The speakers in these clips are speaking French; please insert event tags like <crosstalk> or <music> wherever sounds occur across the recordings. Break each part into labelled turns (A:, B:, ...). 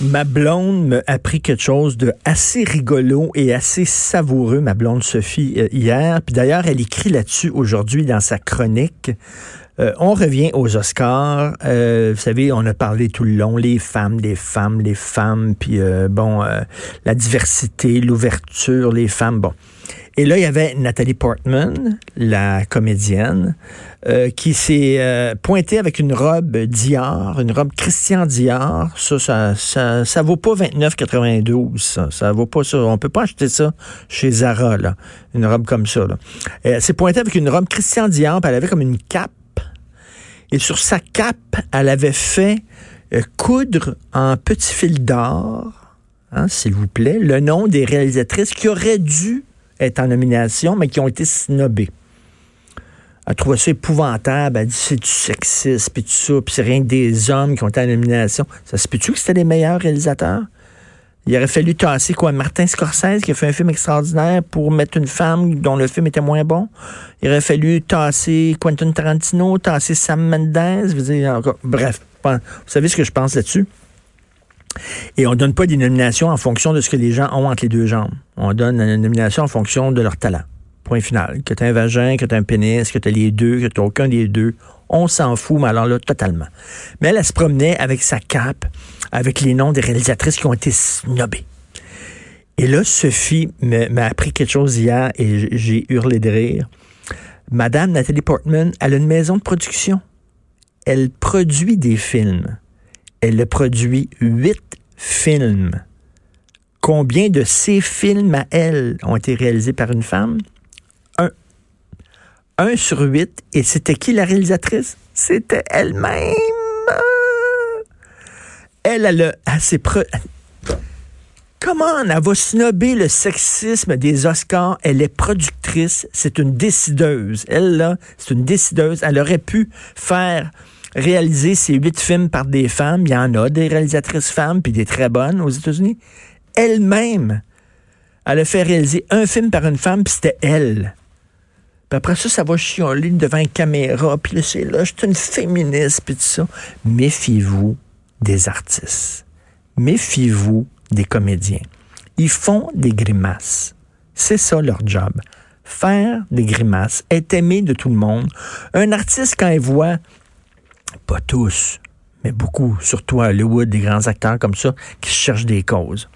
A: Ma blonde m'a appris quelque chose de assez rigolo et assez savoureux, ma blonde Sophie, euh, hier. Puis d'ailleurs, elle écrit là-dessus aujourd'hui dans sa chronique. Euh, on revient aux Oscars. Euh, vous savez, on a parlé tout le long, les femmes, les femmes, les femmes, puis bon, la diversité, l'ouverture, les femmes, bon. Et là, il y avait Nathalie Portman, la comédienne, euh, qui s'est euh, pointée avec une robe Dior, une robe Christian Dior. Ça, ça, ça, ça vaut pas 29,92. Ça, ça vaut pas ça. On peut pas acheter ça chez Zara, là. Une robe comme ça. Là. Elle s'est pointée avec une robe Christian Dior, elle avait comme une cape. Et sur sa cape, elle avait fait euh, coudre en petit fil d'or, hein, s'il vous plaît, le nom des réalisatrices qui auraient dû être en nomination, mais qui ont été snobés. Elle trouvé ça épouvantable. Elle dit c'est du sexisme, puis tout ça, puis c'est rien que des hommes qui ont été en nomination. Ça se peut-tu que c'était les meilleurs réalisateurs? Il aurait fallu tasser quoi? Martin Scorsese qui a fait un film extraordinaire pour mettre une femme dont le film était moins bon. Il aurait fallu tasser Quentin Tarantino, tasser Sam Mendes. bref, vous savez ce que je pense là-dessus? Et on donne pas des nominations en fonction de ce que les gens ont entre les deux jambes. On donne une nomination en fonction de leur talent. Point final. Que tu un vagin, que tu un pénis, que tu les deux, que tu aucun des deux. On s'en fout, mais alors là, totalement. Mais elle, elle se promenait avec sa cape, avec les noms des réalisatrices qui ont été snobées. Et là, Sophie m'a appris quelque chose hier et j'ai hurlé de rire. Madame Nathalie Portman, elle a une maison de production. Elle produit des films elle a produit huit films. Combien de ces films à elle ont été réalisés par une femme? Un. Un sur huit. Et c'était qui la réalisatrice? C'était elle-même. Elle, elle a, ses Comment elle va snobber le sexisme des Oscars? Elle est productrice, c'est une décideuse. Elle, là, c'est une décideuse. Elle aurait pu faire réaliser ces huit films par des femmes. Il y en a des réalisatrices femmes, puis des très bonnes aux États-Unis. Elle-même, elle a fait réaliser un film par une femme, puis c'était elle. Puis après ça, ça va chialer devant une caméra, puis là, c'est là, je suis une féministe, puis tout ça. Méfiez-vous des artistes. Méfiez-vous des comédiens. Ils font des grimaces. C'est ça leur job. Faire des grimaces, être aimé de tout le monde. Un artiste, quand il voit pas tous, mais beaucoup, surtout à Hollywood, des grands acteurs comme ça, qui cherchent des causes.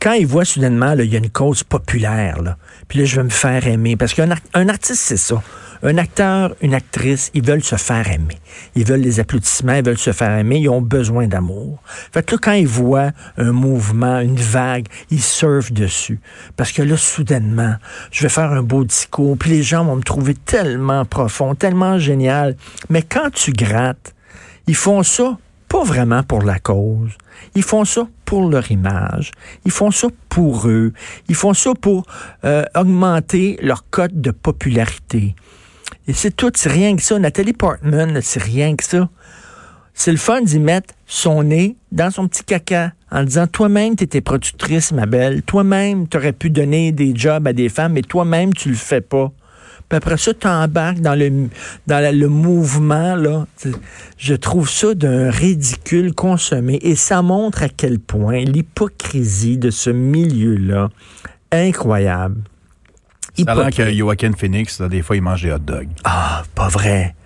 A: Quand ils voient soudainement, il y a une cause populaire, là, puis là, je vais me faire aimer. Parce qu'un un artiste, c'est ça. Un acteur, une actrice, ils veulent se faire aimer. Ils veulent les applaudissements, ils veulent se faire aimer, ils ont besoin d'amour. Fait que là, quand ils voient un mouvement, une vague, ils surfent dessus. Parce que là, soudainement, je vais faire un beau discours, puis les gens vont me trouver tellement profond, tellement génial. Mais quand tu grattes, ils font ça pas vraiment pour la cause. Ils font ça pour leur image. Ils font ça pour eux. Ils font ça pour euh, augmenter leur cote de popularité. Et c'est tout, c'est rien que ça. Nathalie Portman, c'est rien que ça. C'est le fun d'y mettre son nez dans son petit caca en disant toi-même, tu étais productrice, ma belle. Toi-même, tu aurais pu donner des jobs à des femmes, mais toi-même, tu le fais pas. Puis après ça, tu embarques dans le, dans le mouvement. Là. Je trouve ça d'un ridicule consommé. Et ça montre à quel point l'hypocrisie de ce milieu-là, incroyable.
B: A que Joaquin Phoenix, des fois, il mange des hot dogs.
A: Ah, pas vrai.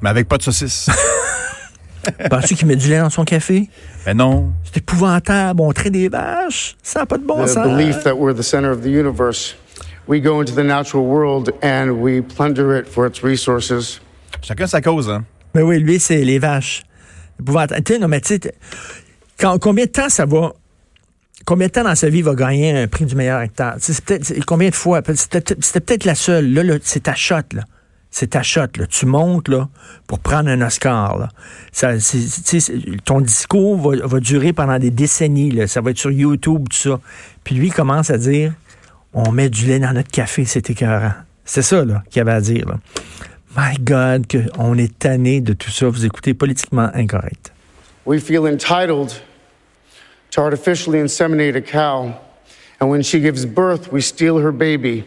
B: Mais avec pas de saucisse. <laughs>
A: Penses-tu qu'il met du lait dans son café?
B: Ben non.
A: C'est épouvantable. On traite des vaches. Ça n'a pas de bon
C: the
A: sens.
C: belief that we're the center of the universe. We go into the natural world and we plunder it for its resources.
B: Chacun sa cause, hein?
A: Mais oui, lui, c'est les vaches. Tu non, mais tu sais, combien de temps ça va combien de temps dans sa vie va gagner un prix du meilleur acteur? C'est peut-être combien de fois? C'était peut-être la seule. Là, c'est ta shot, là. C'est ta shot, là. Tu montes là, pour prendre un Oscar. Là. Ça, ton discours va, va, durer pendant des décennies. Là. Ça va être sur YouTube, tout ça. Puis lui commence à dire On met du lait dans notre café, c'est écœurant. C'est ça là, qu'il avait à dire. Là. My God, qu'on est tanné de tout ça. Vous écoutez politiquement incorrect.
C: We feel entitled to artificially inseminate a cow. And when she gives birth, we steal her baby.